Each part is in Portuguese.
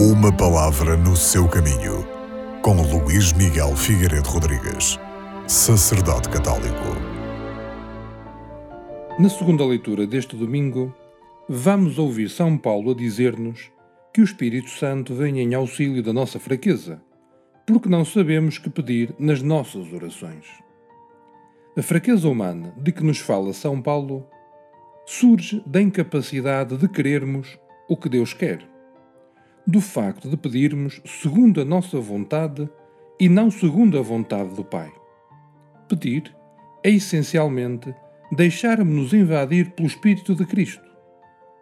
Uma palavra no seu caminho, com Luís Miguel Figueiredo Rodrigues, sacerdote católico. Na segunda leitura deste domingo, vamos ouvir São Paulo a dizer-nos que o Espírito Santo vem em auxílio da nossa fraqueza, porque não sabemos que pedir nas nossas orações. A fraqueza humana de que nos fala São Paulo surge da incapacidade de querermos o que Deus quer do facto de pedirmos segundo a nossa vontade e não segundo a vontade do Pai. Pedir é essencialmente deixarmos-nos invadir pelo Espírito de Cristo,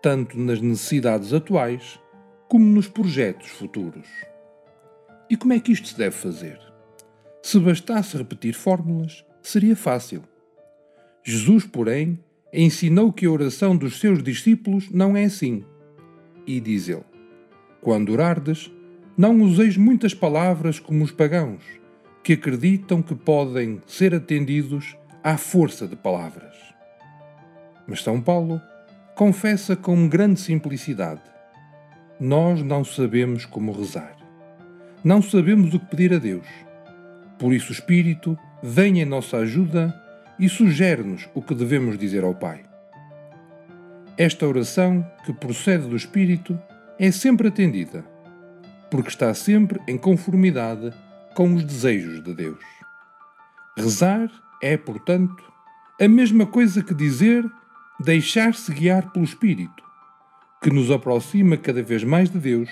tanto nas necessidades atuais como nos projetos futuros. E como é que isto se deve fazer? Se bastasse repetir fórmulas, seria fácil. Jesus, porém, ensinou que a oração dos seus discípulos não é assim. E diz ele: quando orardes, não useis muitas palavras como os pagãos, que acreditam que podem ser atendidos à força de palavras. Mas São Paulo confessa com grande simplicidade: Nós não sabemos como rezar. Não sabemos o que pedir a Deus. Por isso o Espírito vem em nossa ajuda e sugere-nos o que devemos dizer ao Pai. Esta oração, que procede do Espírito, é sempre atendida, porque está sempre em conformidade com os desejos de Deus. Rezar é, portanto, a mesma coisa que dizer deixar-se guiar pelo Espírito, que nos aproxima cada vez mais de Deus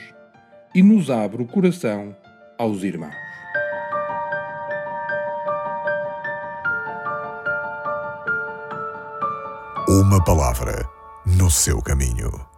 e nos abre o coração aos irmãos. Uma palavra no seu caminho.